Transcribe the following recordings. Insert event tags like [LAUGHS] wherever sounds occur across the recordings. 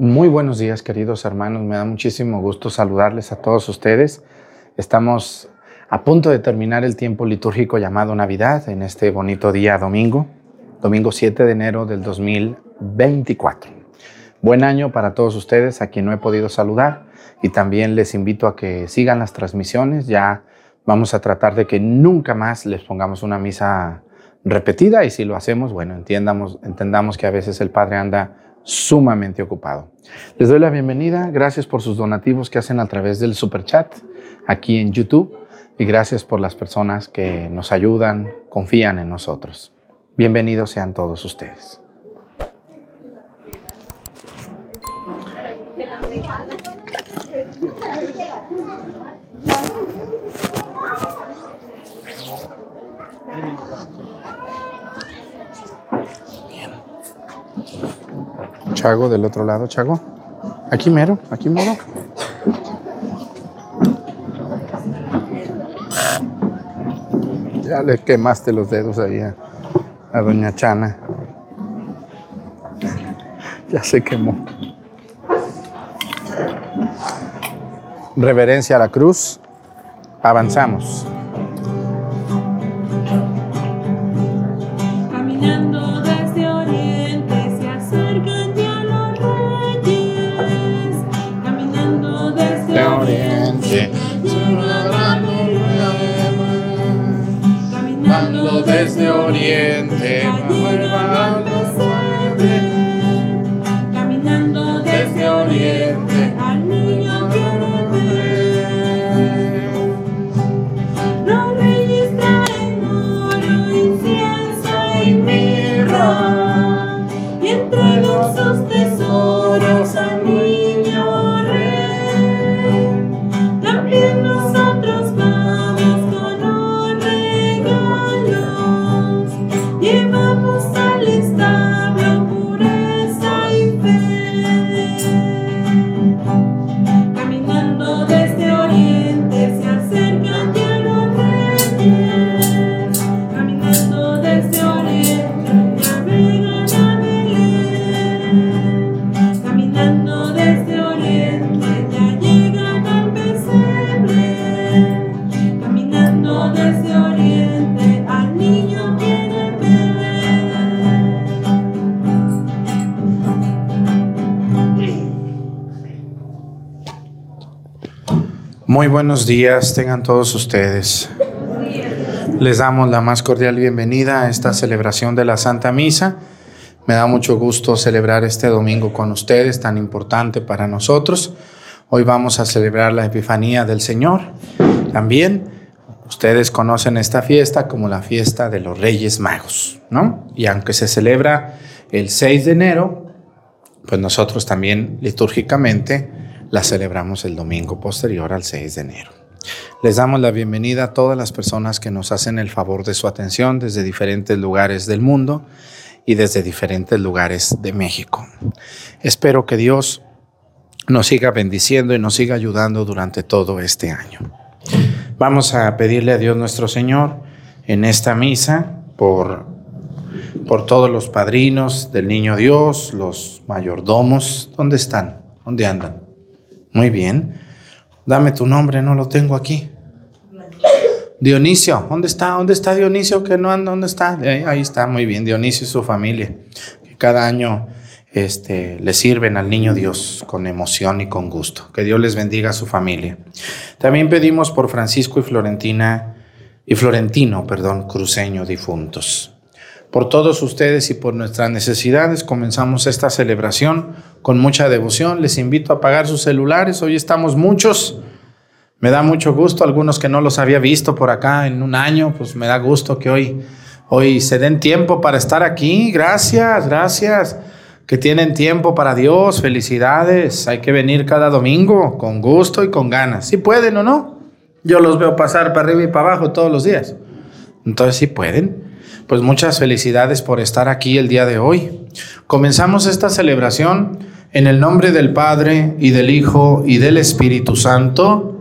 Muy buenos días, queridos hermanos. Me da muchísimo gusto saludarles a todos ustedes. Estamos a punto de terminar el tiempo litúrgico llamado Navidad en este bonito día domingo, domingo 7 de enero del 2024. Buen año para todos ustedes a quien no he podido saludar y también les invito a que sigan las transmisiones. Ya vamos a tratar de que nunca más les pongamos una misa repetida y si lo hacemos, bueno, entiendamos, entendamos que a veces el Padre anda sumamente ocupado. Les doy la bienvenida, gracias por sus donativos que hacen a través del super chat aquí en YouTube y gracias por las personas que nos ayudan, confían en nosotros. Bienvenidos sean todos ustedes. Chago del otro lado, Chago. Aquí mero, aquí mero. Ya le quemaste los dedos ahí a, doña Chana. Ya se quemó. Reverencia a la cruz. Avanzamos. Desde Oriente, buenos días, tengan todos ustedes. Les damos la más cordial bienvenida a esta celebración de la Santa Misa. Me da mucho gusto celebrar este domingo con ustedes, tan importante para nosotros. Hoy vamos a celebrar la Epifanía del Señor. También ustedes conocen esta fiesta como la fiesta de los Reyes Magos, ¿no? Y aunque se celebra el 6 de enero, pues nosotros también litúrgicamente la celebramos el domingo posterior al 6 de enero. Les damos la bienvenida a todas las personas que nos hacen el favor de su atención desde diferentes lugares del mundo y desde diferentes lugares de México. Espero que Dios nos siga bendiciendo y nos siga ayudando durante todo este año. Vamos a pedirle a Dios nuestro Señor en esta misa por, por todos los padrinos del Niño Dios, los mayordomos. ¿Dónde están? ¿Dónde andan? Muy bien. Dame tu nombre, no lo tengo aquí. Dionisio, ¿dónde está? ¿Dónde está Dionisio que no anda? ¿Dónde está? Eh, ahí está, muy bien. Dionisio y su familia, que cada año este, le sirven al niño Dios con emoción y con gusto. Que Dios les bendiga a su familia. También pedimos por Francisco y Florentina y Florentino, perdón, cruceño difuntos. Por todos ustedes y por nuestras necesidades comenzamos esta celebración con mucha devoción. Les invito a apagar sus celulares. Hoy estamos muchos. Me da mucho gusto, algunos que no los había visto por acá en un año, pues me da gusto que hoy, hoy se den tiempo para estar aquí. Gracias, gracias. Que tienen tiempo para Dios. Felicidades. Hay que venir cada domingo con gusto y con ganas. Si pueden o no. Yo los veo pasar para arriba y para abajo todos los días. Entonces, si pueden. Pues muchas felicidades por estar aquí el día de hoy. Comenzamos esta celebración en el nombre del Padre y del Hijo y del Espíritu Santo.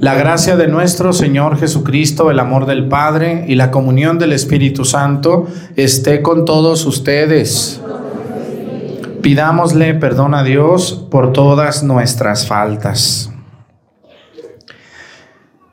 La gracia de nuestro Señor Jesucristo, el amor del Padre y la comunión del Espíritu Santo esté con todos ustedes. Pidámosle perdón a Dios por todas nuestras faltas.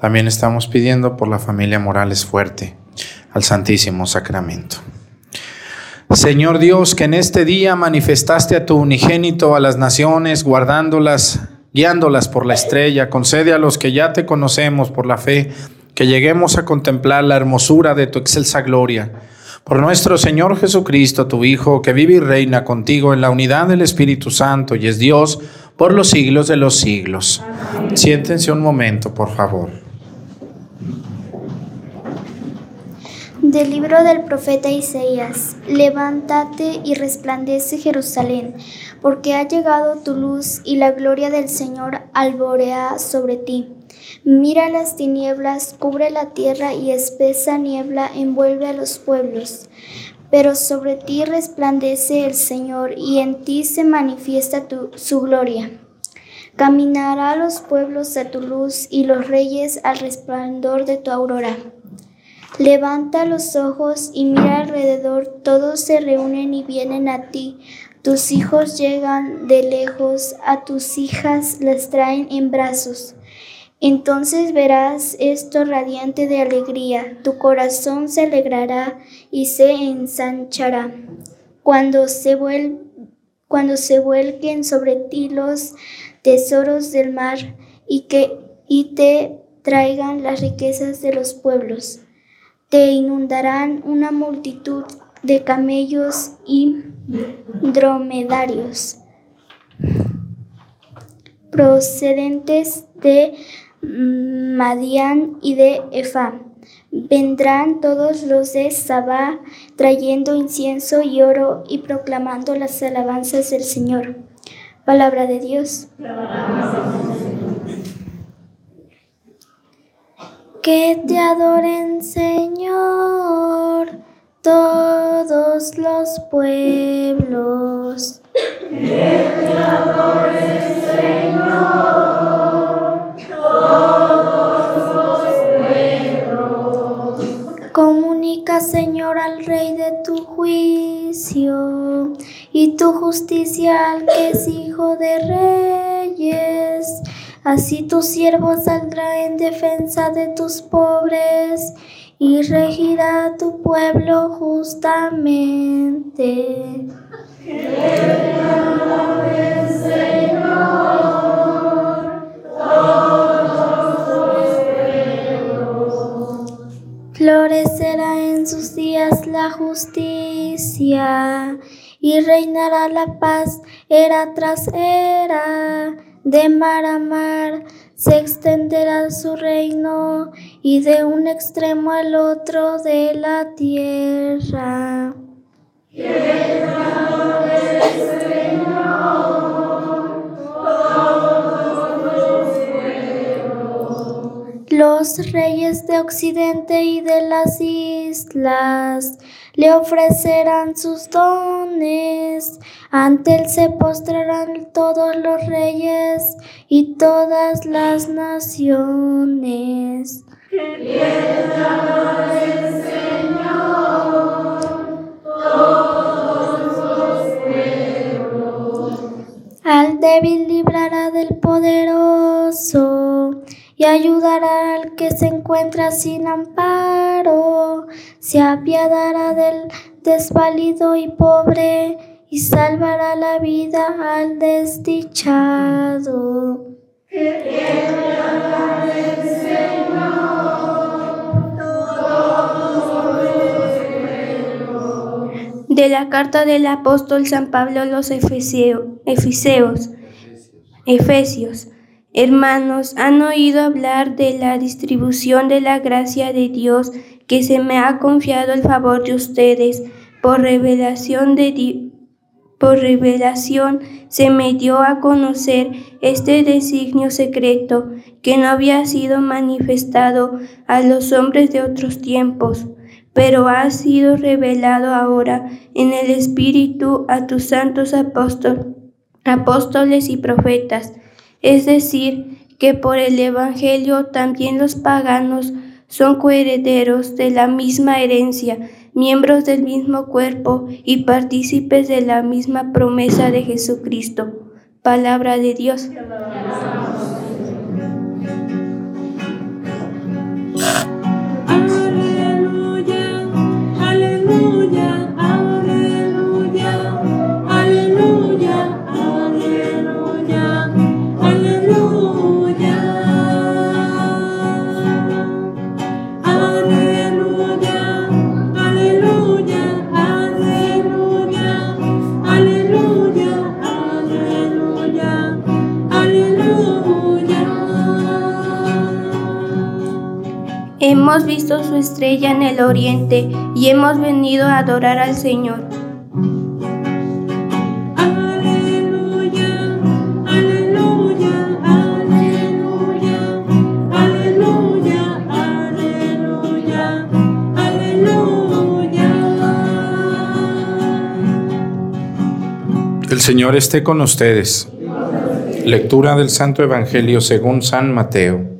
También estamos pidiendo por la familia Morales Fuerte, al Santísimo Sacramento. Señor Dios, que en este día manifestaste a tu unigénito a las naciones, guardándolas, guiándolas por la estrella, concede a los que ya te conocemos por la fe, que lleguemos a contemplar la hermosura de tu excelsa gloria. Por nuestro Señor Jesucristo, tu Hijo, que vive y reina contigo en la unidad del Espíritu Santo y es Dios, por los siglos de los siglos. Siéntense un momento, por favor. Del libro del profeta Isaías, levántate y resplandece Jerusalén, porque ha llegado tu luz y la gloria del Señor alborea sobre ti. Mira las tinieblas, cubre la tierra y espesa niebla envuelve a los pueblos pero sobre ti resplandece el Señor y en ti se manifiesta su gloria. Caminará los pueblos a tu luz y los reyes al resplandor de tu aurora. Levanta los ojos y mira alrededor, todos se reúnen y vienen a ti. Tus hijos llegan de lejos, a tus hijas las traen en brazos. Entonces verás esto radiante de alegría, tu corazón se alegrará y se ensanchará. Cuando se, cuando se vuelquen sobre ti los tesoros del mar y que y te traigan las riquezas de los pueblos. Te inundarán una multitud de camellos y dromedarios procedentes de Madián y de Efa. Vendrán todos los de Sabá trayendo incienso y oro y proclamando las alabanzas del Señor. Palabra de Dios. Que te adoren, Señor, todos los pueblos. Que te adoren, Señor, todos los pueblos. Comunica, Señor, al Rey de tu juicio y tu justicia al que es hijo de reyes Así tu siervo saldrá en defensa de tus pobres y regirá tu pueblo justamente. Florecerá en sus días la justicia y reinará la paz era tras era de mar a mar se extenderá su reino y de un extremo al otro de la tierra. Los reyes de Occidente y de las islas le ofrecerán sus dones. Ante él se postrarán todos los reyes y todas las naciones. Al débil librará del poderoso y ayudará al que se encuentra sin amparo. Se apiadará del desvalido y pobre y salvará la vida al desdichado. De la carta del apóstol San Pablo a los Efeseos, Efesios. Hermanos, han oído hablar de la distribución de la gracia de Dios que se me ha confiado el favor de ustedes. Por revelación de por revelación se me dio a conocer este designio secreto que no había sido manifestado a los hombres de otros tiempos, pero ha sido revelado ahora en el Espíritu a tus santos apóstoles y profetas es decir, que por el Evangelio también los paganos son coherederos de la misma herencia, miembros del mismo cuerpo y partícipes de la misma promesa de Jesucristo. Palabra de Dios. Visto su estrella en el oriente y hemos venido a adorar al Señor. Aleluya, aleluya, aleluya, aleluya, aleluya, aleluya. El Señor esté con ustedes. Lectura del Santo Evangelio según San Mateo.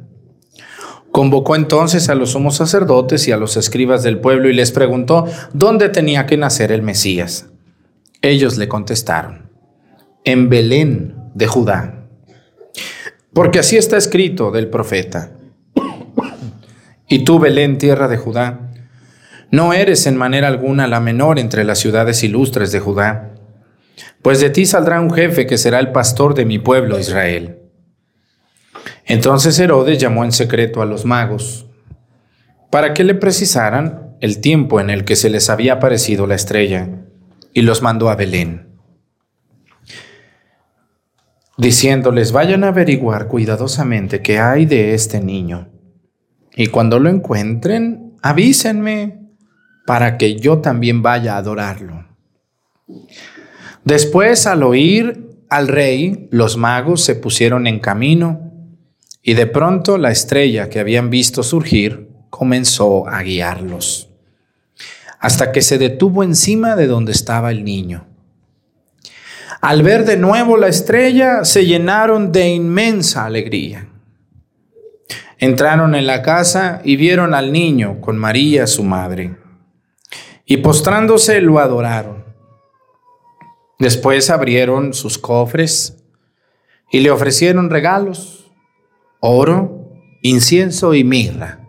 Convocó entonces a los sumos sacerdotes y a los escribas del pueblo y les preguntó dónde tenía que nacer el Mesías. Ellos le contestaron, en Belén de Judá, porque así está escrito del profeta. Y tú, Belén, tierra de Judá, no eres en manera alguna la menor entre las ciudades ilustres de Judá, pues de ti saldrá un jefe que será el pastor de mi pueblo Israel. Entonces Herodes llamó en secreto a los magos para que le precisaran el tiempo en el que se les había aparecido la estrella y los mandó a Belén, diciéndoles, vayan a averiguar cuidadosamente qué hay de este niño, y cuando lo encuentren, avísenme para que yo también vaya a adorarlo. Después, al oír al rey, los magos se pusieron en camino y de pronto la estrella que habían visto surgir comenzó a guiarlos, hasta que se detuvo encima de donde estaba el niño. Al ver de nuevo la estrella, se llenaron de inmensa alegría. Entraron en la casa y vieron al niño con María, su madre, y postrándose lo adoraron. Después abrieron sus cofres y le ofrecieron regalos oro, incienso y mirra.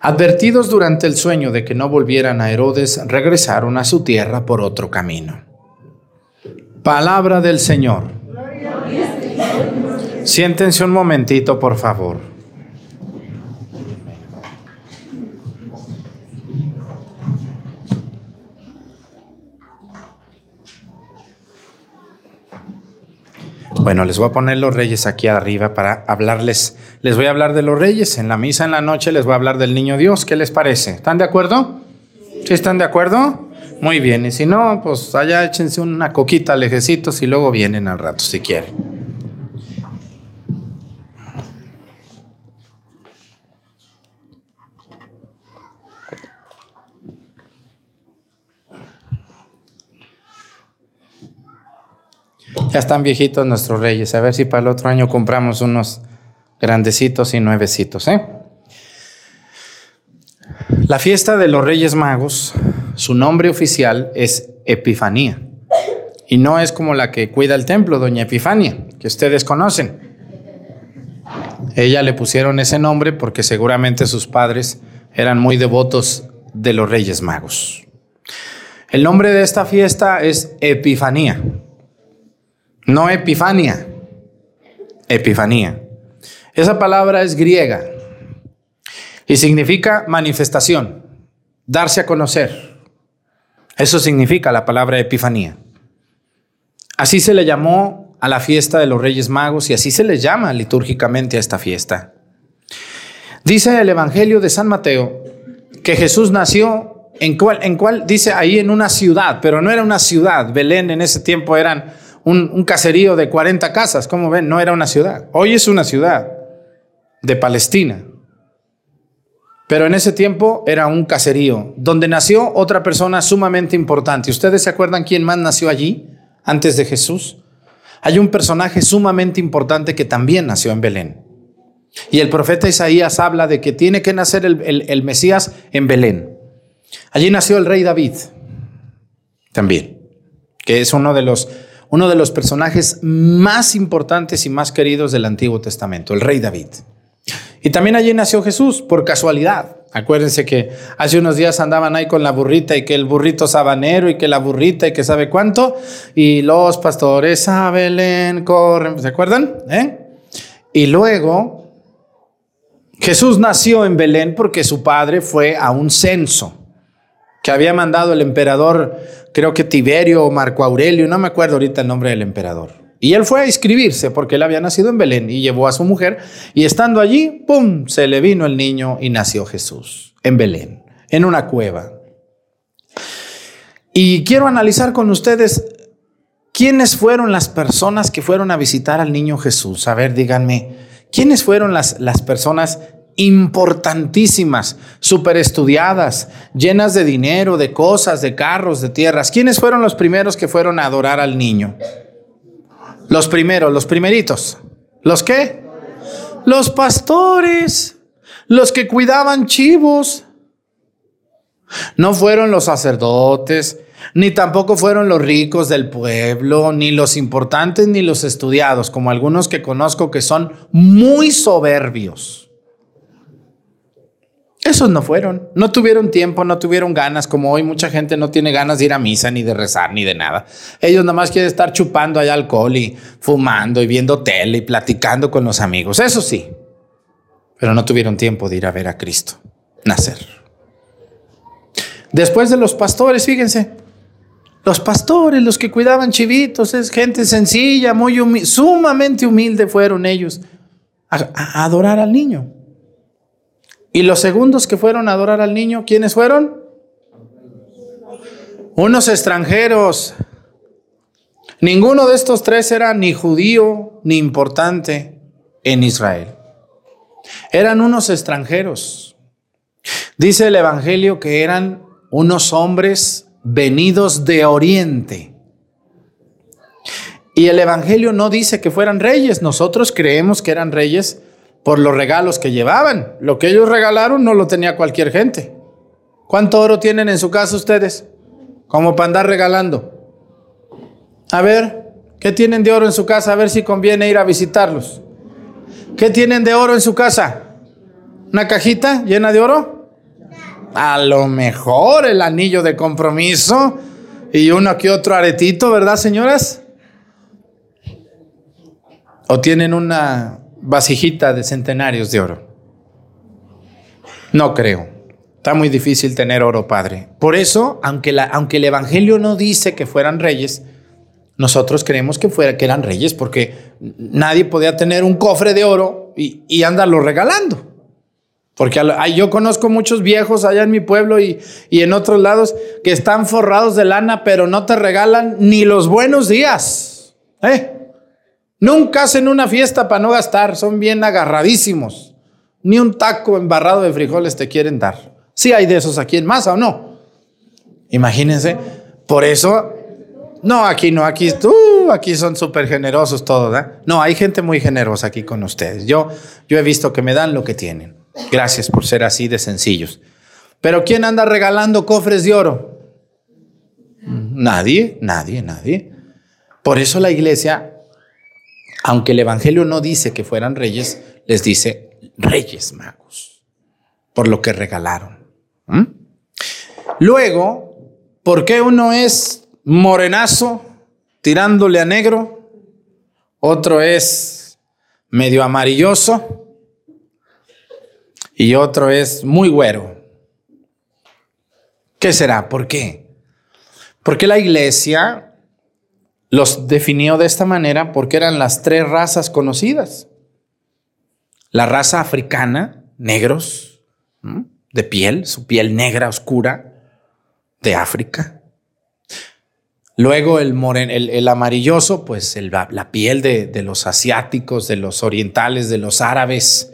Advertidos durante el sueño de que no volvieran a Herodes, regresaron a su tierra por otro camino. Palabra del Señor. Siéntense un momentito, por favor. Bueno, les voy a poner los reyes aquí arriba para hablarles. Les voy a hablar de los reyes. En la misa en la noche les voy a hablar del niño Dios. ¿Qué les parece? ¿Están de acuerdo? ¿Sí están de acuerdo? Muy bien. Y si no, pues allá échense una coquita lejecitos y luego vienen al rato si quieren. Ya están viejitos nuestros reyes. A ver si para el otro año compramos unos grandecitos y nuevecitos. ¿eh? La fiesta de los Reyes Magos, su nombre oficial es Epifanía. Y no es como la que cuida el templo, doña Epifania, que ustedes conocen. Ella le pusieron ese nombre porque seguramente sus padres eran muy devotos de los Reyes Magos. El nombre de esta fiesta es Epifanía. No Epifania, Epifanía. Esa palabra es griega y significa manifestación, darse a conocer. Eso significa la palabra Epifanía. Así se le llamó a la fiesta de los Reyes Magos y así se le llama litúrgicamente a esta fiesta. Dice el Evangelio de San Mateo que Jesús nació en cual, en cual dice ahí en una ciudad, pero no era una ciudad. Belén en ese tiempo eran un, caserío de 40 casas, como ven, no era una ciudad. Hoy es una ciudad de Palestina. Pero en ese tiempo era un caserío donde nació otra persona sumamente importante. ¿Ustedes se acuerdan quién más nació allí antes de Jesús? Hay un personaje sumamente importante que también nació en Belén. Y el profeta Isaías habla de que tiene que nacer el, el Mesías en Belén. Allí nació el rey David también, que es uno de los uno de los personajes más importantes y más queridos del Antiguo Testamento, el rey David. Y también allí nació Jesús, por casualidad. Acuérdense que hace unos días andaban ahí con la burrita y que el burrito sabanero y que la burrita y que sabe cuánto. Y los pastores a Belén corren, ¿se acuerdan? ¿Eh? Y luego Jesús nació en Belén porque su padre fue a un censo que había mandado el emperador, creo que Tiberio o Marco Aurelio, no me acuerdo ahorita el nombre del emperador. Y él fue a inscribirse porque él había nacido en Belén y llevó a su mujer y estando allí, ¡pum!, se le vino el niño y nació Jesús en Belén, en una cueva. Y quiero analizar con ustedes ¿quiénes fueron las personas que fueron a visitar al niño Jesús? A ver, díganme, ¿quiénes fueron las, las personas importantísimas, super estudiadas, llenas de dinero, de cosas, de carros, de tierras? ¿Quiénes fueron los primeros que fueron a adorar al niño? Los primeros, los primeritos. ¿Los qué? Los pastores, los que cuidaban chivos. No fueron los sacerdotes, ni tampoco fueron los ricos del pueblo, ni los importantes, ni los estudiados, como algunos que conozco que son muy soberbios. Esos no fueron, no tuvieron tiempo, no tuvieron ganas, como hoy mucha gente no tiene ganas de ir a misa, ni de rezar, ni de nada. Ellos nada más quieren estar chupando allá alcohol y fumando y viendo tele y platicando con los amigos, eso sí, pero no tuvieron tiempo de ir a ver a Cristo nacer. Después de los pastores, fíjense, los pastores, los que cuidaban chivitos, es gente sencilla, muy sumamente humilde fueron ellos a adorar al niño. Y los segundos que fueron a adorar al niño, ¿quiénes fueron? Unos extranjeros. Ninguno de estos tres era ni judío ni importante en Israel. Eran unos extranjeros. Dice el Evangelio que eran unos hombres venidos de Oriente. Y el Evangelio no dice que fueran reyes. Nosotros creemos que eran reyes por los regalos que llevaban. Lo que ellos regalaron no lo tenía cualquier gente. ¿Cuánto oro tienen en su casa ustedes? Como para andar regalando. A ver, ¿qué tienen de oro en su casa? A ver si conviene ir a visitarlos. ¿Qué tienen de oro en su casa? ¿Una cajita llena de oro? A lo mejor el anillo de compromiso y uno que otro aretito, ¿verdad, señoras? ¿O tienen una vasijita de centenarios de oro. No creo. Está muy difícil tener oro, Padre. Por eso, aunque, la, aunque el Evangelio no dice que fueran reyes, nosotros creemos que, fuera, que eran reyes porque nadie podía tener un cofre de oro y, y andarlo regalando. Porque yo conozco muchos viejos allá en mi pueblo y, y, en otros lados que están forrados de lana, pero no te regalan ni los buenos días. ¿Eh? Nunca hacen una fiesta para no gastar, son bien agarradísimos. Ni un taco embarrado de frijoles te quieren dar. Si hay de esos aquí en masa o no. Imagínense, por eso, no, aquí no, aquí, uh, aquí son súper generosos todos. ¿eh? No, hay gente muy generosa aquí con ustedes. Yo, yo he visto que me dan lo que tienen. Gracias por ser así de sencillos. Pero ¿quién anda regalando cofres de oro? Nadie, nadie, nadie. Por eso la iglesia aunque el Evangelio no dice que fueran reyes, les dice reyes magos, por lo que regalaron. ¿Mm? Luego, ¿por qué uno es morenazo tirándole a negro? Otro es medio amarilloso y otro es muy güero. ¿Qué será? ¿Por qué? Porque la iglesia los definió de esta manera porque eran las tres razas conocidas. La raza africana, negros, de piel, su piel negra oscura, de África. Luego el, el, amarilloso, pues la piel de, de los asiáticos, de los orientales, de los árabes.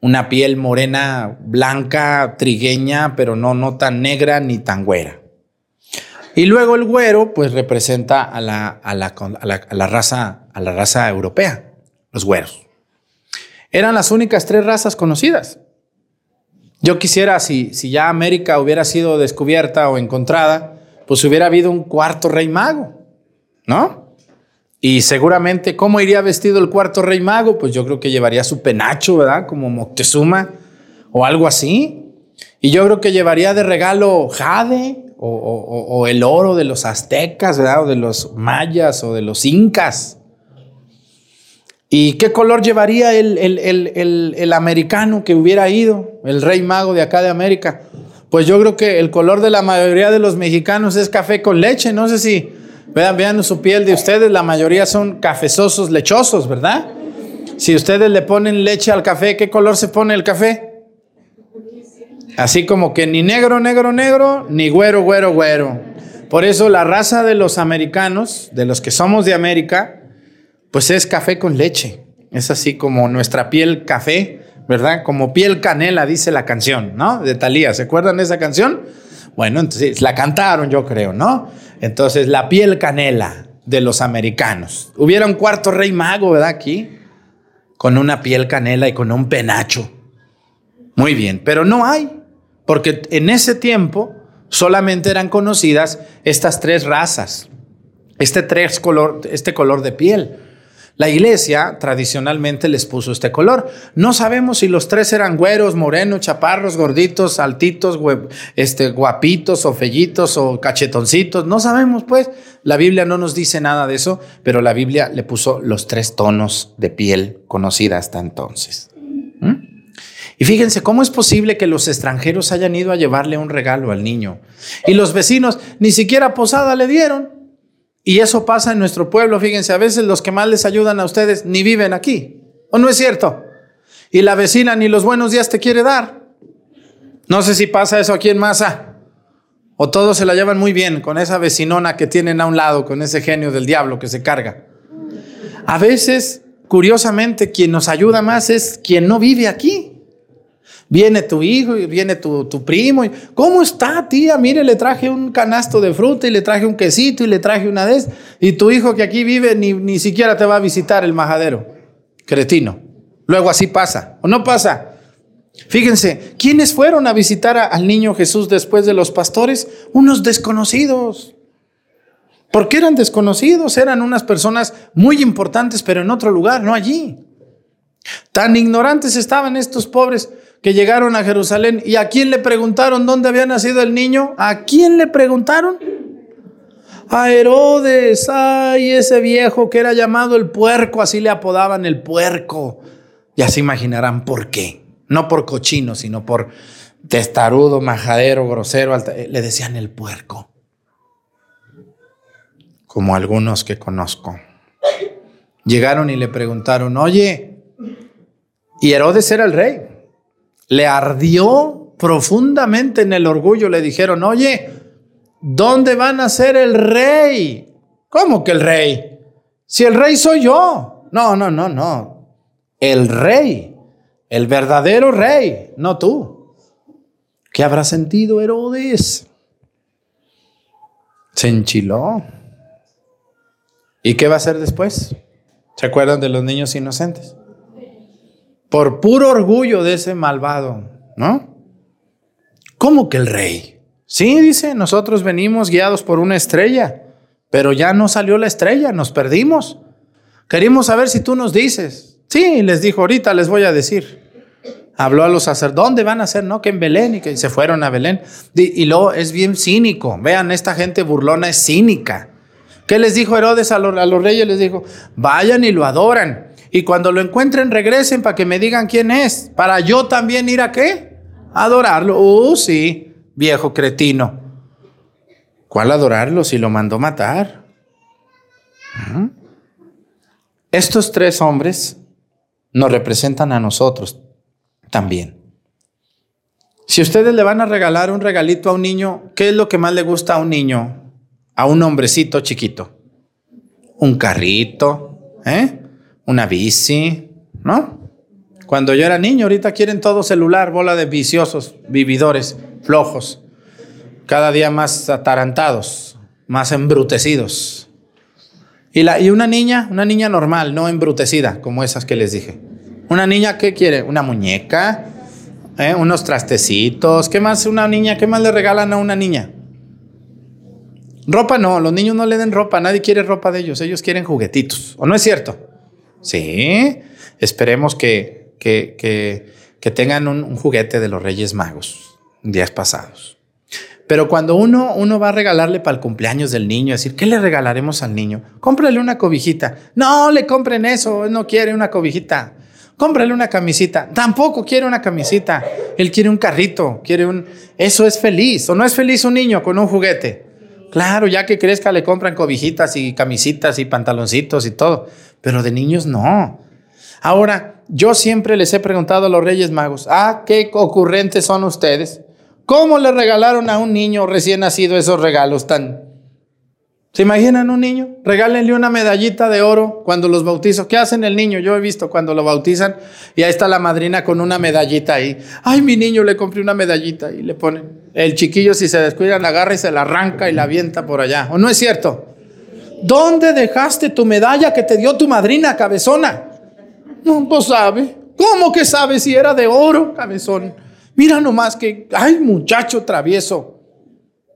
Una piel morena, blanca, trigueña, pero no, no tan negra ni tan güera. Y luego el güero, pues representa a la, a la, raza, a la raza europea, los güeros. Eran las únicas tres razas conocidas. Yo quisiera, si, si ya América hubiera sido descubierta o encontrada, pues hubiera habido un cuarto rey mago, ¿no? Y seguramente, ¿cómo iría vestido el cuarto rey mago? Pues yo creo que llevaría su penacho, ¿verdad? Como Moctezuma o algo así. Y yo creo que llevaría de regalo jade, o, el oro de los aztecas, ¿verdad? O de los mayas o de los incas. ¿Y qué color llevaría el, el, americano que hubiera ido, el rey mago de acá de América? Pues yo creo que el color de la mayoría de los mexicanos es café con leche. No sé si vean, vean su piel de ustedes, la mayoría son cafezosos, lechosos, ¿verdad? Si ustedes le ponen leche al café, ¿qué color se pone el café? Así como que ni negro, negro, negro, ni güero, güero, güero. Por eso la raza de los americanos, de los que somos de América, pues es café con leche. Es así como nuestra piel café, ¿verdad? Como piel canela, dice la canción, ¿no? De Talía. ¿Se acuerdan de esa canción? Bueno, entonces la cantaron, yo creo, ¿no? Entonces, la piel canela de los americanos. Hubiera un cuarto rey mago, ¿verdad? Aquí, con una piel canela y con un penacho. Muy bien, pero no hay, porque en ese tiempo solamente eran conocidas estas tres razas, este, tres color, este color de piel. La iglesia tradicionalmente les puso este color. No sabemos si los tres eran güeros, morenos, chaparros, gorditos, altitos, este, guapitos o fellitos o cachetoncitos. No sabemos, pues. La Biblia no nos dice nada de eso, pero la Biblia le puso los tres tonos de piel conocida hasta entonces. ¿Mm? Y fíjense cómo es posible que los extranjeros hayan ido a llevarle un regalo al niño y los vecinos ni siquiera posada le dieron. Y eso pasa en nuestro pueblo, fíjense, a veces los que más les ayudan a ustedes ni viven aquí. ¿O no es cierto? Y la vecina ni los buenos días te quiere dar. No sé si pasa eso aquí en Masa. O todos se la llevan muy bien con esa vecinona que tienen a un lado, con ese genio del diablo que se carga. A veces, curiosamente, quien nos ayuda más es quien no vive aquí. Viene tu hijo y viene tu, primo. Y, ¿Cómo está, tía? Mire, le traje un canasto de fruta y le traje un quesito y le traje una de Y tu hijo que aquí vive ni, ni siquiera te va a visitar el majadero. Cretino. Luego así pasa. ¿O no pasa? Fíjense, ¿quiénes fueron a visitar al niño Jesús después de los pastores? Unos desconocidos. ¿Por qué eran desconocidos? Eran unas personas muy importantes, pero en otro lugar, no allí. Tan ignorantes estaban estos pobres que llegaron a Jerusalén y a quién le preguntaron dónde había nacido el niño. ¿A quién le preguntaron? A Herodes, ay, ese viejo que era llamado el puerco, así le apodaban el puerco. Ya se imaginarán por qué. No por cochino, sino por testarudo, majadero, grosero. Le decían el puerco. Como algunos que conozco. Llegaron y le preguntaron, oye, y Herodes era el rey le ardió profundamente en el orgullo. Le dijeron, oye, ¿dónde van a ser el rey? ¿Cómo que el rey? Si el rey soy yo. No, no, no, no. El rey, el verdadero rey, no tú. ¿Qué habrá sentido Herodes? Se enchiló. ¿Y qué va a hacer después? ¿Se acuerdan de los niños inocentes? Por puro orgullo de ese malvado, ¿no? ¿Cómo que el rey? Sí, dice, nosotros venimos guiados por una estrella, pero ya no salió la estrella, nos perdimos. Queríamos saber si tú nos dices. Sí, les dijo, ahorita les voy a decir. Habló a los sacerdotes, ¿dónde van a ser? No, que en Belén y que se fueron a Belén. Y, luego es bien cínico. Vean, esta gente burlona es cínica. ¿Qué les dijo Herodes a a los reyes? Les dijo, vayan y lo adoran. Y cuando lo encuentren, regresen para que me digan quién es. Para yo también ir a qué? Adorarlo. Uh, sí, viejo cretino. ¿Cuál adorarlo si lo mandó matar? ¿Mm? Estos tres hombres nos representan a nosotros también. Si ustedes le van a regalar un regalito a un niño, ¿qué es lo que más le gusta a un niño? A un hombrecito chiquito. Un carrito, ¿eh? Una bici, ¿no? Cuando yo era niño, ahorita quieren todo celular, bola de viciosos, vividores, flojos, cada día más atarantados, más embrutecidos. Y, la, y una niña, una niña normal, no embrutecida, como esas que les dije. Una niña, ¿qué quiere? Una muñeca, ¿Eh? unos trastecitos. ¿Qué más una niña? ¿Qué más le regalan a una niña? Ropa no, los niños no le den ropa, nadie quiere ropa de ellos, ellos quieren juguetitos, ¿o no es cierto? Sí, esperemos que, que, tengan un, juguete de los Reyes Magos días pasados. Pero cuando uno, uno va a regalarle para el cumpleaños del niño, decir, ¿qué le regalaremos al niño? Cómprale una cobijita. No le compren eso, no quiere una cobijita. Cómprale una camisita. Tampoco quiere una camisita. Él quiere un carrito, quiere un... Eso es feliz. ¿O no es feliz un niño con un juguete? Claro, ya que crezca le compran cobijitas y camisitas y pantaloncitos y todo pero de niños no. Ahora, yo siempre les he preguntado a los Reyes Magos, ah, qué ocurrentes son ustedes. ¿Cómo le regalaron a un niño recién nacido esos regalos tan, ¿Se imaginan un niño? Regálenle una medallita de oro cuando los bautizo. ¿Qué hacen el niño? Yo he visto cuando lo bautizan y ahí está la madrina con una medallita ahí. Ay, mi niño, le compré una medallita y le ponen. El chiquillo, si se descuida, la agarra y se la arranca y la avienta por allá. ¿O no es cierto? ¿Dónde dejaste tu medalla que te dio tu madrina, cabezona? No, pues sabe. ¿Cómo que sabe si era de oro, cabezón? Mira nomás que, ay, muchacho travieso.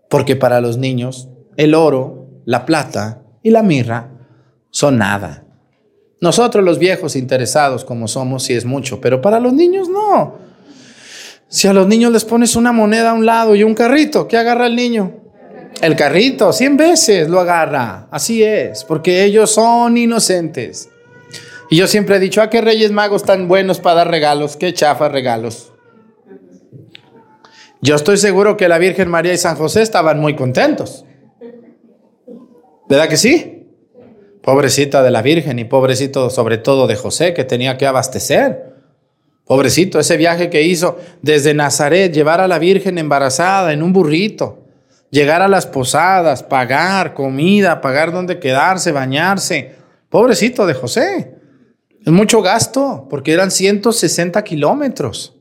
Porque para los niños, el oro la plata y la mirra son nada. Nosotros los viejos interesados como somos sí es mucho, pero para los niños no. Si a los niños les pones una moneda a un lado y un carrito, ¿qué agarra el niño? El carrito, cien veces lo agarra. Así es, porque ellos son inocentes. Y yo siempre he dicho, ¿a ah, qué reyes magos tan buenos para dar regalos? Qué chafa regalos. Yo estoy seguro que la Virgen María y San José estaban muy contentos. ¿Verdad que sí? Pobrecita de la Virgen y pobrecito sobre todo de José que tenía que abastecer. Pobrecito, ese viaje que hizo desde Nazaret, llevar a la Virgen embarazada en un burrito, llegar a las posadas, pagar comida, pagar donde quedarse, bañarse. Pobrecito de José. Es mucho gasto, porque eran 160 kilómetros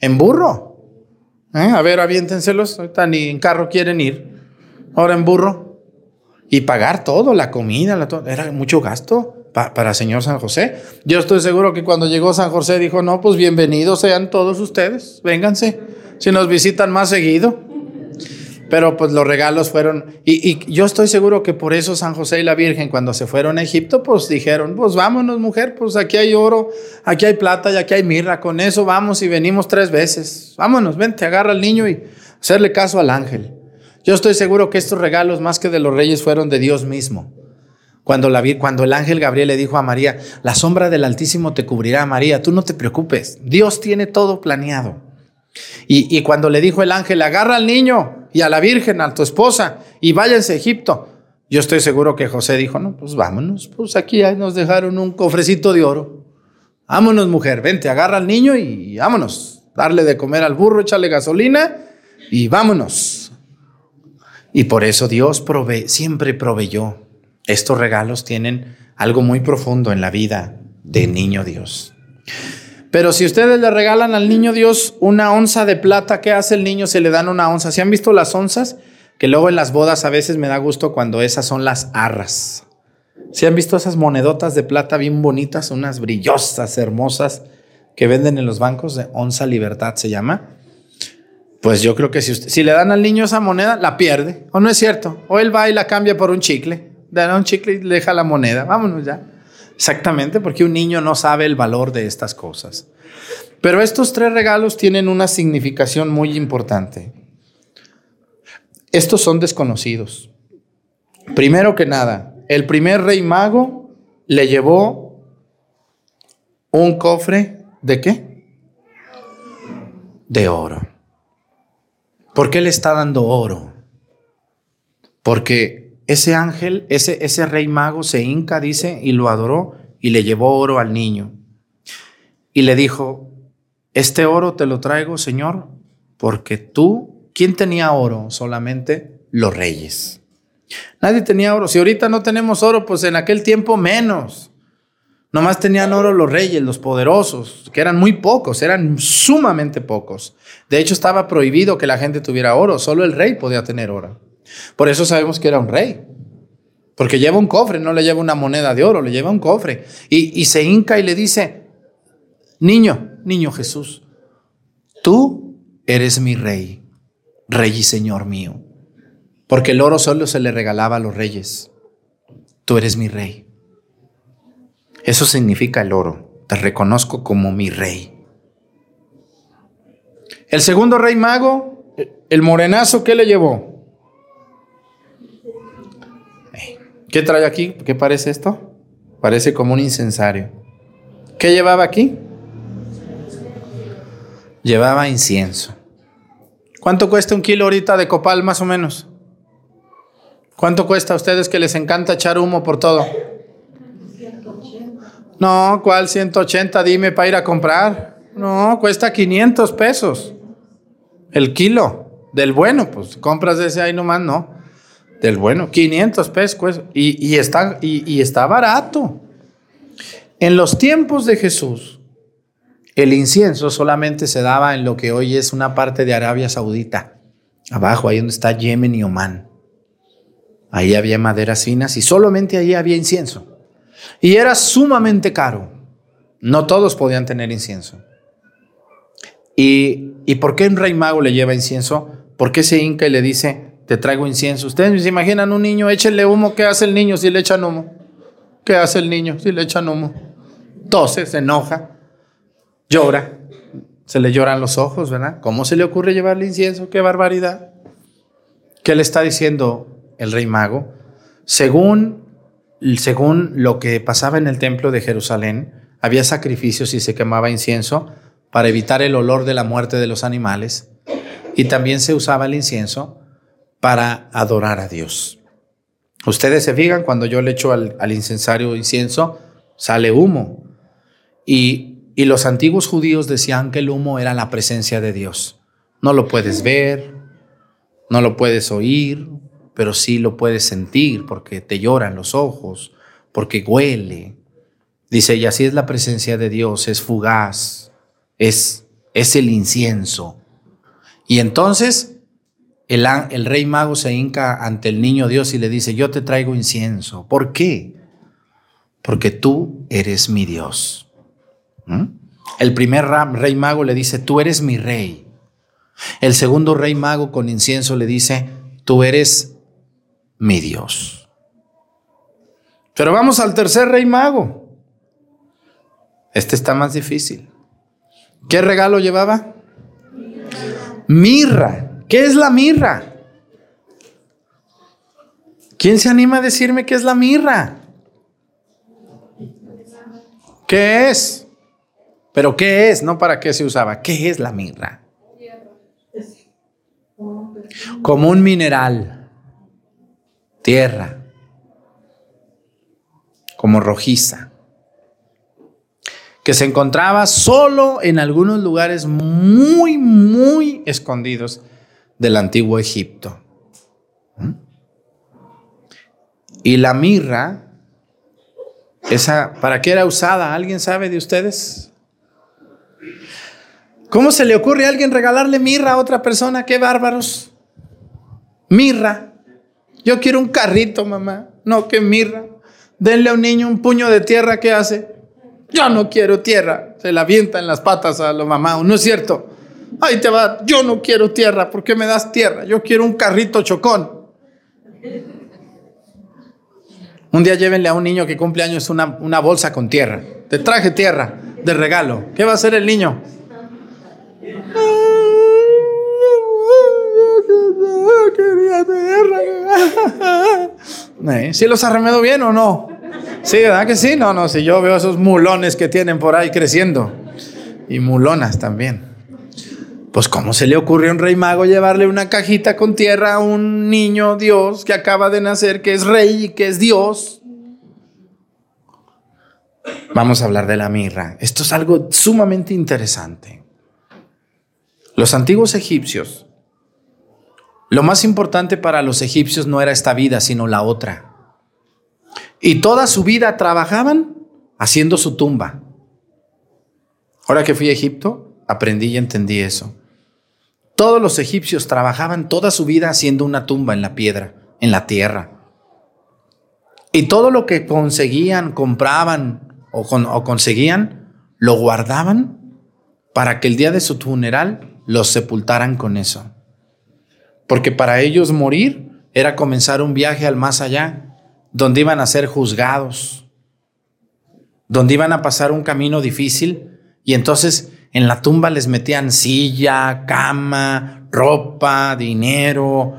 en burro. ¿Eh? A ver, aviéntenselos. Ahorita ni en carro quieren ir. Ahora en burro y pagar todo, la comida, la era mucho gasto para señor San José. Yo estoy seguro que cuando llegó San José dijo, no, pues bienvenidos sean todos ustedes, vénganse, si nos visitan más seguido. Pero pues los regalos fueron, y, yo estoy seguro que por eso San José y la Virgen cuando se fueron a Egipto, pues dijeron, pues vámonos mujer, pues aquí hay oro, aquí hay plata y aquí hay mirra, con eso vamos y venimos tres veces. Vámonos, vente, agarra al niño y hacerle caso al ángel. Yo estoy seguro que estos regalos, más que de los reyes, fueron de Dios mismo. Cuando, la, cuando el ángel Gabriel le dijo a María, la sombra del Altísimo te cubrirá, María, tú no te preocupes, Dios tiene todo planeado. Y, y cuando le dijo el ángel, agarra al niño y a la Virgen, a tu esposa, y váyanse a Egipto, yo estoy seguro que José dijo, no, pues vámonos, pues aquí nos dejaron un cofrecito de oro. Vámonos, mujer, vente, agarra al niño y vámonos. Darle de comer al burro, échale gasolina y vámonos. Y por eso Dios siempre proveyó. Estos regalos tienen algo muy profundo en la vida de niño Dios. Pero si ustedes le regalan al niño Dios una onza de plata, ¿qué hace el niño? Se le dan una onza. ¿Se han visto las onzas? Que luego en las bodas a veces me da gusto cuando esas son las arras. ¿Se han visto esas monedotas de plata bien bonitas? Unas brillosas, hermosas, que venden en los bancos de onza libertad se llama. Pues yo creo que si, si le dan al niño esa moneda, la pierde. ¿O no es cierto? O él va y la cambia por un chicle. Da un chicle y le deja la moneda. Vámonos ya. Exactamente, porque un niño no sabe el valor de estas cosas. Pero estos tres regalos tienen una significación muy importante. Estos son desconocidos. Primero que nada, el primer rey mago le llevó un cofre de qué? De oro. ¿Por qué le está dando oro? Porque ese ángel, ese, ese rey mago se hinca, dice, y lo adoró y le llevó oro al niño. Y le dijo, este oro te lo traigo, Señor, porque tú, ¿quién tenía oro? Solamente los reyes. Nadie tenía oro. Si ahorita no tenemos oro, pues en aquel tiempo menos. Nomás tenían oro los reyes, los poderosos, que eran muy pocos, eran sumamente pocos. De hecho, estaba prohibido que la gente tuviera oro, solo el rey podía tener oro. Por eso sabemos que era un rey. Porque lleva un cofre, no le lleva una moneda de oro, le lleva un cofre. Y, y se hinca y le dice, niño, niño Jesús, tú eres mi rey, rey y señor mío. Porque el oro solo se le regalaba a los reyes. Tú eres mi rey. Eso significa el oro. Te reconozco como mi rey. El segundo rey mago, el morenazo, ¿qué le llevó? ¿Qué trae aquí? ¿Qué parece esto? Parece como un incensario. ¿Qué llevaba aquí? Llevaba incienso. ¿Cuánto cuesta un kilo ahorita de copal más o menos? ¿Cuánto cuesta a ustedes que les encanta echar humo por todo? No, ¿cuál 180? Dime para ir a comprar. No, cuesta 500 pesos. El kilo del bueno, pues compras ese ahí nomás, no. Del bueno, 500 pesos y, está, y está barato. En los tiempos de Jesús, el incienso solamente se daba en lo que hoy es una parte de Arabia Saudita, abajo, ahí donde está Yemen y Omán. Ahí había maderas finas y solamente ahí había incienso. Y era sumamente caro. No todos podían tener incienso. ¿Y, ¿Y por qué un rey mago le lleva incienso? ¿Por qué se hinca y le dice, te traigo incienso? Ustedes se imaginan un niño, échenle humo, ¿qué hace el niño si le echan humo? ¿Qué hace el niño si le echan humo? Tose, se enoja llora, se le lloran los ojos, ¿verdad? ¿Cómo se le ocurre llevarle incienso? ¡Qué barbaridad! ¿Qué le está diciendo el rey mago? Según, según lo que pasaba en el templo de Jerusalén, había sacrificios y se quemaba incienso para evitar el olor de la muerte de los animales y también se usaba el incienso para adorar a Dios. Ustedes se fijan, cuando yo le echo al, al incensario incienso, sale humo. Y y los antiguos judíos decían que el humo era la presencia de Dios. No lo puedes ver, no lo puedes oír, pero sí lo puedes sentir porque te lloran los ojos, porque huele. Dice, y así es la presencia de Dios, es fugaz, es, es el incienso. Y entonces el, rey mago se hinca ante el niño Dios y le dice, yo te traigo incienso. ¿Por qué? Porque tú eres mi Dios. ¿Mm? El primer rey mago le dice, tú eres mi rey. El segundo rey mago con incienso le dice, tú eres mi Dios. Pero vamos al tercer rey mago. Este está más difícil. ¿Qué regalo llevaba? Mirra. ¿Qué es la mirra? ¿Quién se anima a decirme qué es la mirra? ¿Qué es? Pero ¿qué es? No para qué se usaba. ¿Qué es la mirra? Como un mineral. Tierra. Como rojiza. Que se encontraba solo en algunos lugares muy, muy escondidos del antiguo Egipto. ¿Mm? Y la mirra, esa, ¿para qué era usada? ¿Alguien sabe de ustedes? ¿Cómo se le ocurre a alguien regalarle mirra a otra persona? ¡Qué bárbaros! Mirra. Yo quiero un carrito, mamá. No, qué mirra. Denle a un niño un puño de tierra, ¿qué hace? Yo no quiero tierra. Se la avienta en las patas a la mamá. ¿No es cierto? Ahí te va. Yo no quiero tierra. ¿Por qué me das tierra? Yo quiero un carrito chocón. Un día llévenle a un niño que cumple años una, una bolsa con tierra. Te traje tierra de regalo. ¿Qué va a hacer el niño? [LAUGHS] ¿Sí los arremedo bien o no? Sí, ¿verdad que sí? No, no, si yo veo esos mulones que tienen por ahí creciendo. Y mulonas también. Pues ¿cómo se le ocurrió a un rey mago llevarle una cajita con tierra a un niño Dios que acaba de nacer, que es rey y que es Dios? Vamos a hablar de la mirra. Esto es algo sumamente interesante. Los antiguos egipcios, lo más importante para los egipcios no era esta vida, sino la otra. Y toda su vida trabajaban haciendo su tumba. Ahora que fui a Egipto, aprendí y entendí eso. Todos los egipcios trabajaban toda su vida haciendo una tumba en la piedra, en la tierra. Y todo lo que conseguían, compraban, o, conseguían, lo guardaban para que el día de su funeral los sepultaran con eso. Porque para ellos morir era comenzar un viaje al más allá, donde iban a ser juzgados, donde iban a pasar un camino difícil y entonces en la tumba les metían silla, cama, ropa, dinero,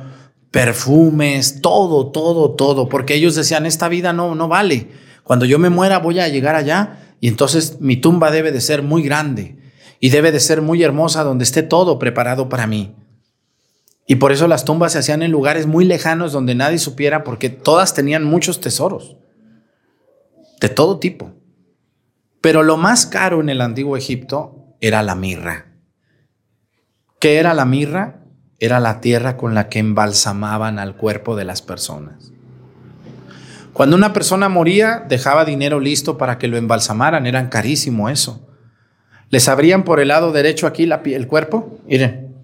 perfumes, todo, todo, todo, porque ellos decían, esta vida no, no vale. Cuando yo me muera voy a llegar allá y entonces mi tumba debe de ser muy grande y debe de ser muy hermosa donde esté todo preparado para mí. Y por eso las tumbas se hacían en lugares muy lejanos donde nadie supiera porque todas tenían muchos tesoros de todo tipo. Pero lo más caro en el antiguo Egipto era la mirra. ¿Qué era la mirra? era la tierra con la que embalsamaban al cuerpo de las personas. Cuando una persona moría, dejaba dinero listo para que lo embalsamaran, eran carísimo eso. Les abrían por el lado derecho aquí el cuerpo. Miren,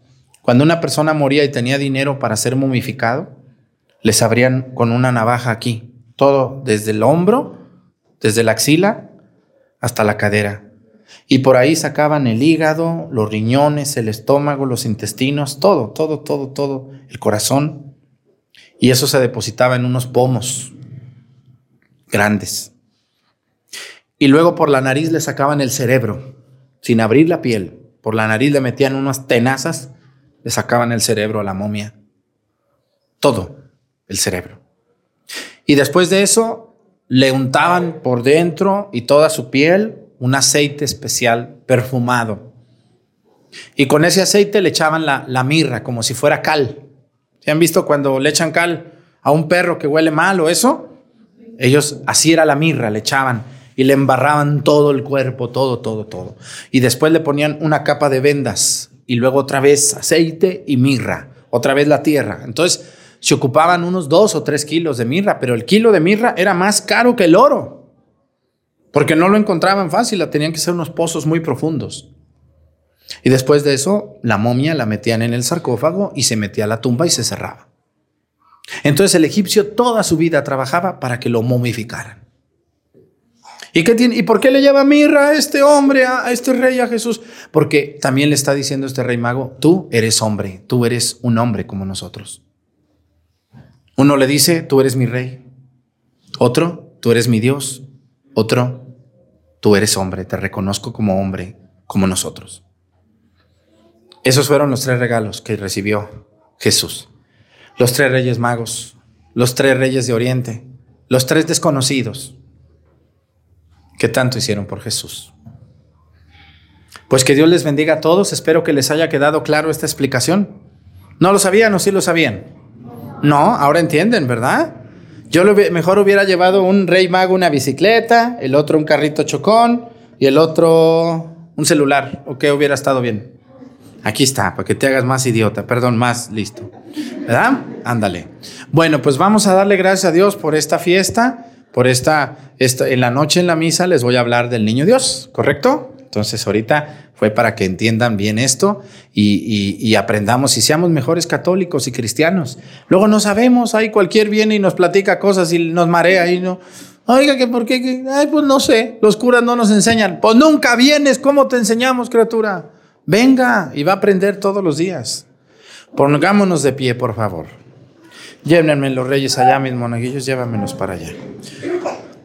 cuando una persona moría y tenía dinero para ser momificado, les abrían con una navaja aquí, todo desde el hombro, desde la axila hasta la cadera. Y por ahí sacaban el hígado, los riñones, el estómago, los intestinos, todo, todo, todo, todo, el corazón. Y eso se depositaba en unos pomos grandes. Y luego por la nariz le sacaban el cerebro, sin abrir la piel. Por la nariz le metían unas tenazas, le sacaban el cerebro a la momia. Todo el cerebro. Y después de eso, le untaban por dentro y toda su piel un aceite especial perfumado. Y con ese aceite le echaban la, mirra como si fuera cal. ¿Se han visto cuando le echan cal a un perro que huele mal o eso? Ellos, así era la mirra, le echaban y le embarraban todo el cuerpo, todo, todo, todo. Y después le ponían una capa de vendas y luego otra vez aceite y mirra, otra vez la tierra. Entonces, se ocupaban unos dos o tres kilos de mirra, pero el kilo de mirra era más caro que el oro, porque no lo encontraban fácil, tenían que ser unos pozos muy profundos. Y después de eso, la momia la metían en el sarcófago y se metía a la tumba y se cerraba. Entonces el egipcio toda su vida trabajaba para que lo momificaran. ¿Y, qué tiene, ¿Y por qué le lleva mirra a este hombre, a este rey, a Jesús? Porque también le está diciendo este rey mago, tú eres hombre, tú eres un hombre como nosotros. Uno le dice, tú eres mi rey. Otro, tú eres mi Dios. Otro, tú eres hombre, te reconozco como hombre, como nosotros. Esos fueron los tres regalos que recibió Jesús. Los tres reyes magos, los tres reyes de Oriente, los tres desconocidos que tanto hicieron por Jesús. Pues que Dios les bendiga a todos. Espero que les haya quedado claro esta explicación. ¿No lo sabían o sí lo sabían? No, ahora entienden, ¿verdad? Yo mejor hubiera llevado un rey mago una bicicleta, el otro un carrito chocón y el otro un celular. ¿O qué hubiera estado bien? Aquí está, para que te hagas más idiota, perdón, más listo. ¿Verdad? Ándale. Bueno, pues vamos a darle gracias a Dios por esta fiesta, por esta, esta, en la noche en la misa les voy a hablar del niño Dios, ¿correcto? Entonces ahorita fue para que entiendan bien esto y, aprendamos y seamos mejores católicos y cristianos. Luego no sabemos, ahí cualquier viene y nos platica cosas y nos marea y no. Oiga, que por qué, ay, pues no sé, los curas no nos enseñan. Pues nunca vienes, ¿cómo te enseñamos, criatura? Venga y va a aprender todos los días. Pongámonos de pie, por favor. Llévenme los reyes allá, mis monaguillos, llévamelos para allá.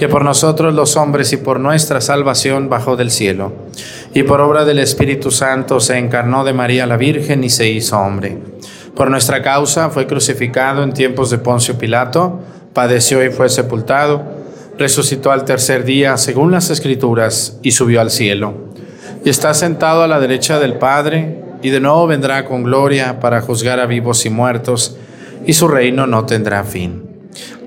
que por nosotros los hombres y por nuestra salvación bajó del cielo, y por obra del Espíritu Santo se encarnó de María la Virgen y se hizo hombre por nuestra causa fue crucificado en tiempos de Poncio Pilato, padeció y fue sepultado, resucitó al tercer día según las escrituras y subió al cielo. Y está sentado a la derecha del Padre y de nuevo vendrá con gloria para juzgar a vivos y muertos y su reino no tendrá fin.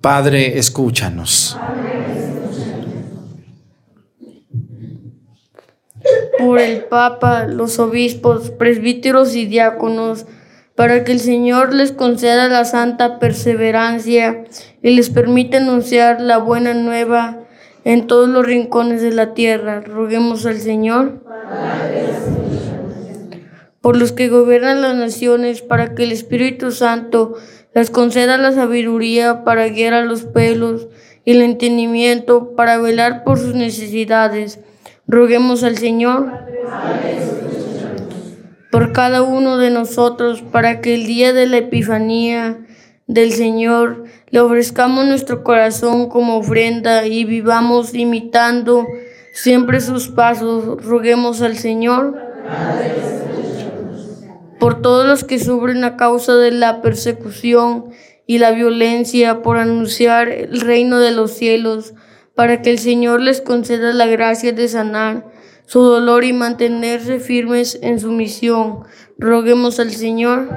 Padre, escúchanos. por el Papa, los obispos, presbíteros y diáconos, para que el Señor les conceda la santa perseverancia y les permita anunciar la buena nueva en todos los rincones de la tierra. Roguemos al Señor. Por los que gobiernan las naciones, para que el Espíritu Santo les conceda la sabiduría para guiar a los pelos y el entendimiento para velar por sus necesidades. Roguemos al Señor por cada uno de nosotros para que el día de la Epifanía del Señor le ofrezcamos nuestro corazón como ofrenda y vivamos imitando siempre sus pasos. Roguemos al Señor por todos los que sufren a causa de la persecución y la violencia por anunciar el reino de los cielos, para que el Señor les conceda la gracia de sanar su dolor y mantenerse firmes en su misión. Roguemos al Señor.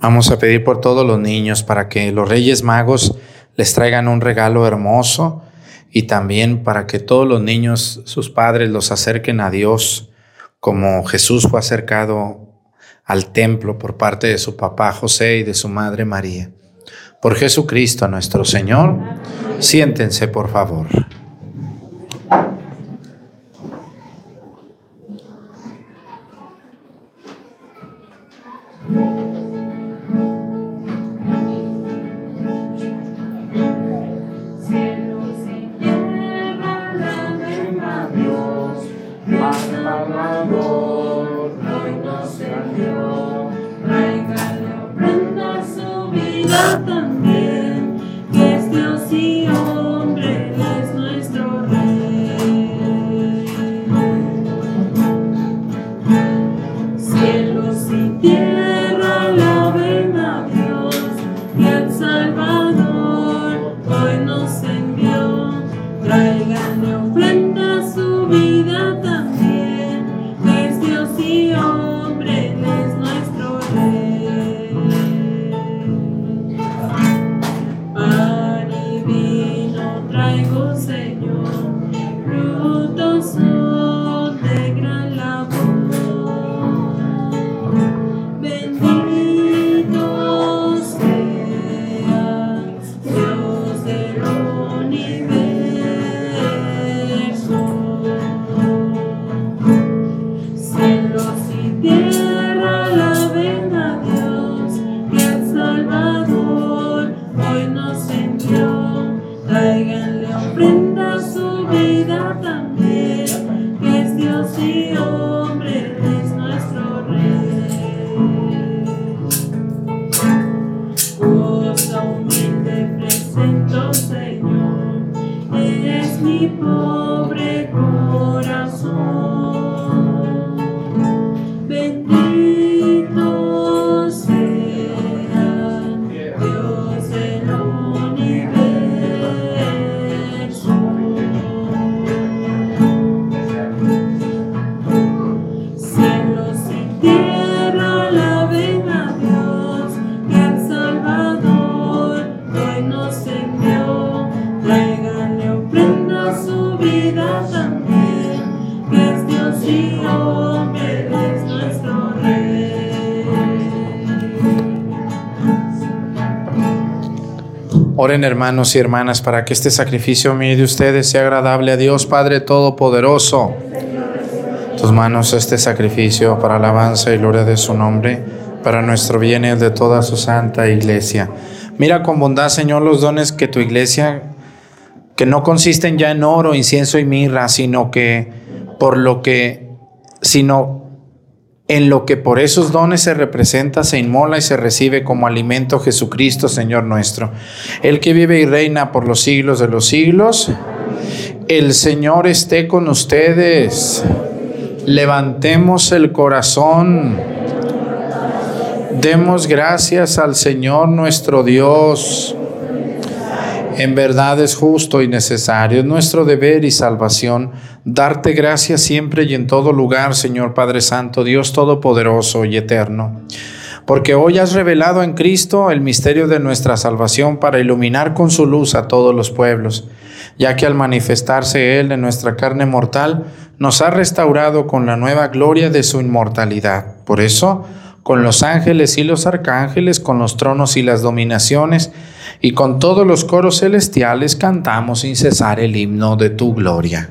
Vamos a pedir por todos los niños para que los Reyes Magos les traigan un regalo hermoso y también para que todos los niños, sus padres, los acerquen a Dios como Jesús fue acercado al templo por parte de su papá José y de su madre María. Por Jesucristo nuestro Señor, siéntense por favor. Yeah. Hermanos y hermanas para que este sacrificio mío de ustedes sea agradable a Dios Padre Todopoderoso. Tus manos este sacrificio para alabanza y gloria de su nombre, para nuestro bien y de toda su santa iglesia. Mira con bondad, Señor, los dones que tu iglesia, que no consisten ya en oro, incienso y mirra, sino que por lo que, sino en lo que por esos dones se representa, se inmola y se recibe como alimento Jesucristo, Señor nuestro. El que vive y reina por los siglos de los siglos. El Señor esté con ustedes. Levantemos el corazón. Demos gracias al Señor nuestro Dios. En verdad es justo y necesario, es nuestro deber y salvación darte gracias siempre y en todo lugar, Señor Padre Santo, Dios Todopoderoso y Eterno. Porque hoy has revelado en Cristo el misterio de nuestra salvación para iluminar con su luz a todos los pueblos, ya que al manifestarse Él en nuestra carne mortal, nos ha restaurado con la nueva gloria de su inmortalidad. Por eso, con los ángeles y los arcángeles, con los tronos y las dominaciones, y con todos los coros celestiales cantamos sin cesar el himno de tu gloria.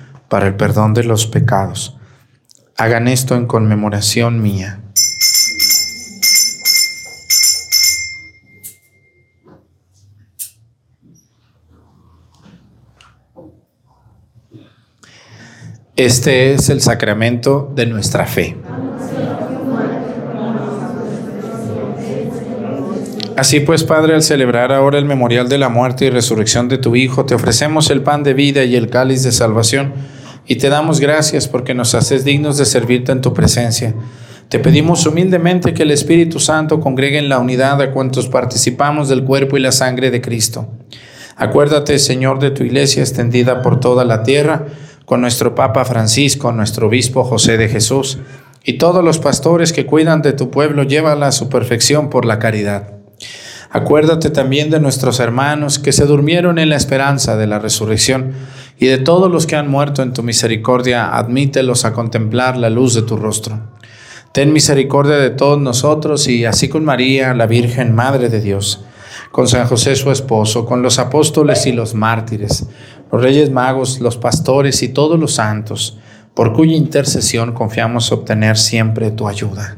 para el perdón de los pecados. Hagan esto en conmemoración mía. Este es el sacramento de nuestra fe. Así pues, Padre, al celebrar ahora el memorial de la muerte y resurrección de tu Hijo, te ofrecemos el pan de vida y el cáliz de salvación, y te damos gracias porque nos haces dignos de servirte en tu presencia. Te pedimos humildemente que el Espíritu Santo congregue en la unidad a cuantos participamos del cuerpo y la sangre de Cristo. Acuérdate, Señor, de tu iglesia extendida por toda la tierra, con nuestro Papa Francisco, nuestro Obispo José de Jesús, y todos los pastores que cuidan de tu pueblo, llévala a su perfección por la caridad. Acuérdate también de nuestros hermanos que se durmieron en la esperanza de la resurrección y de todos los que han muerto en tu misericordia, admítelos a contemplar la luz de tu rostro. Ten misericordia de todos nosotros y así con María, la Virgen Madre de Dios, con San José su esposo, con los apóstoles y los mártires, los reyes magos, los pastores y todos los santos, por cuya intercesión confiamos obtener siempre tu ayuda.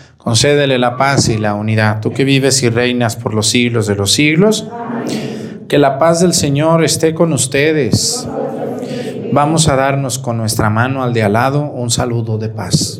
Concédele la paz y la unidad, tú que vives y reinas por los siglos de los siglos. Que la paz del Señor esté con ustedes. Vamos a darnos con nuestra mano al de al lado un saludo de paz.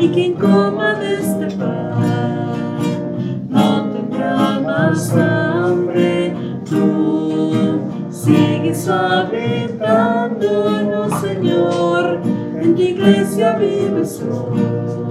Y quien coma de este pan no tendrá más hambre. Tú sigues habitándonos, Señor, en tu iglesia vives hoy.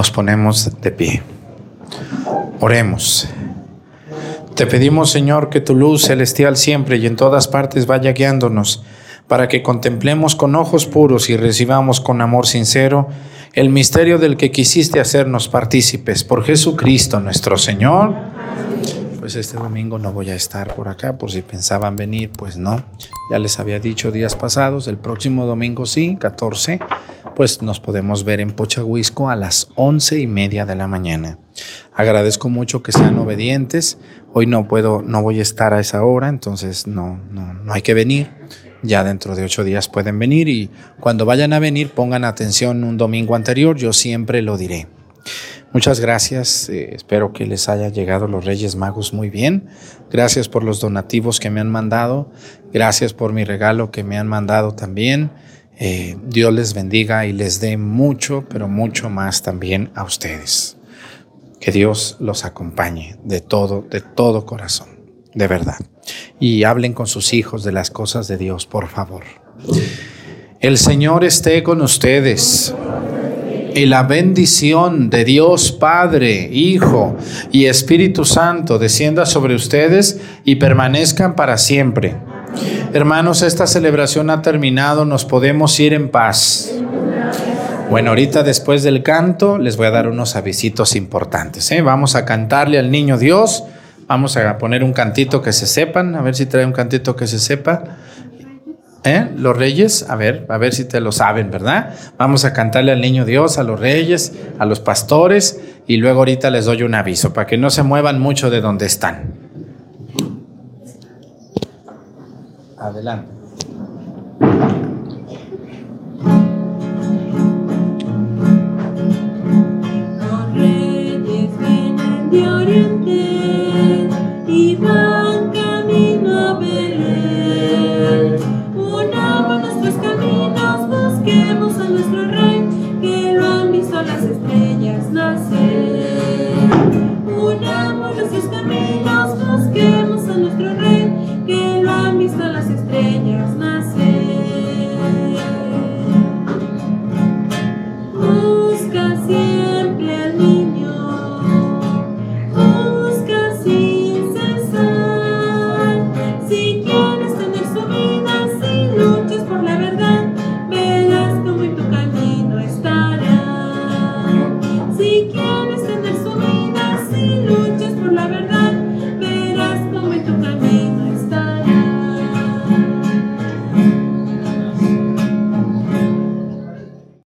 Nos ponemos de pie. Oremos. Te pedimos, Señor, que tu luz celestial siempre y en todas partes vaya guiándonos, para que contemplemos con ojos puros y recibamos con amor sincero el misterio del que quisiste hacernos partícipes por Jesucristo nuestro Señor. Pues este domingo no voy a estar por acá, por si pensaban venir, pues no. Ya les había dicho días pasados, el próximo domingo sí, 14, pues nos podemos ver en Pochahuisco a las once y media de la mañana. Agradezco mucho que sean obedientes. Hoy no puedo, no voy a estar a esa hora, entonces no, no, no hay que venir. Ya dentro de ocho días pueden venir y cuando vayan a venir pongan atención un domingo anterior, yo siempre lo diré. Muchas gracias, eh, espero que les haya llegado los Reyes Magos muy bien. Gracias por los donativos que me han mandado, gracias por mi regalo que me han mandado también. Eh, Dios les bendiga y les dé mucho, pero mucho más también a ustedes. Que Dios los acompañe de todo, de todo corazón, de verdad. Y hablen con sus hijos de las cosas de Dios, por favor. El Señor esté con ustedes. Y la bendición de Dios Padre, Hijo y Espíritu Santo descienda sobre ustedes y permanezcan para siempre. Hermanos, esta celebración ha terminado, nos podemos ir en paz. Bueno, ahorita después del canto les voy a dar unos avisitos importantes. ¿eh? Vamos a cantarle al niño Dios. Vamos a poner un cantito que se sepan. A ver si trae un cantito que se sepa. ¿Eh? Los reyes, a ver, a ver si te lo saben, ¿verdad? Vamos a cantarle al niño Dios, a los reyes, a los pastores y luego ahorita les doy un aviso para que no se muevan mucho de donde están. Adelante. Los reyes de oriente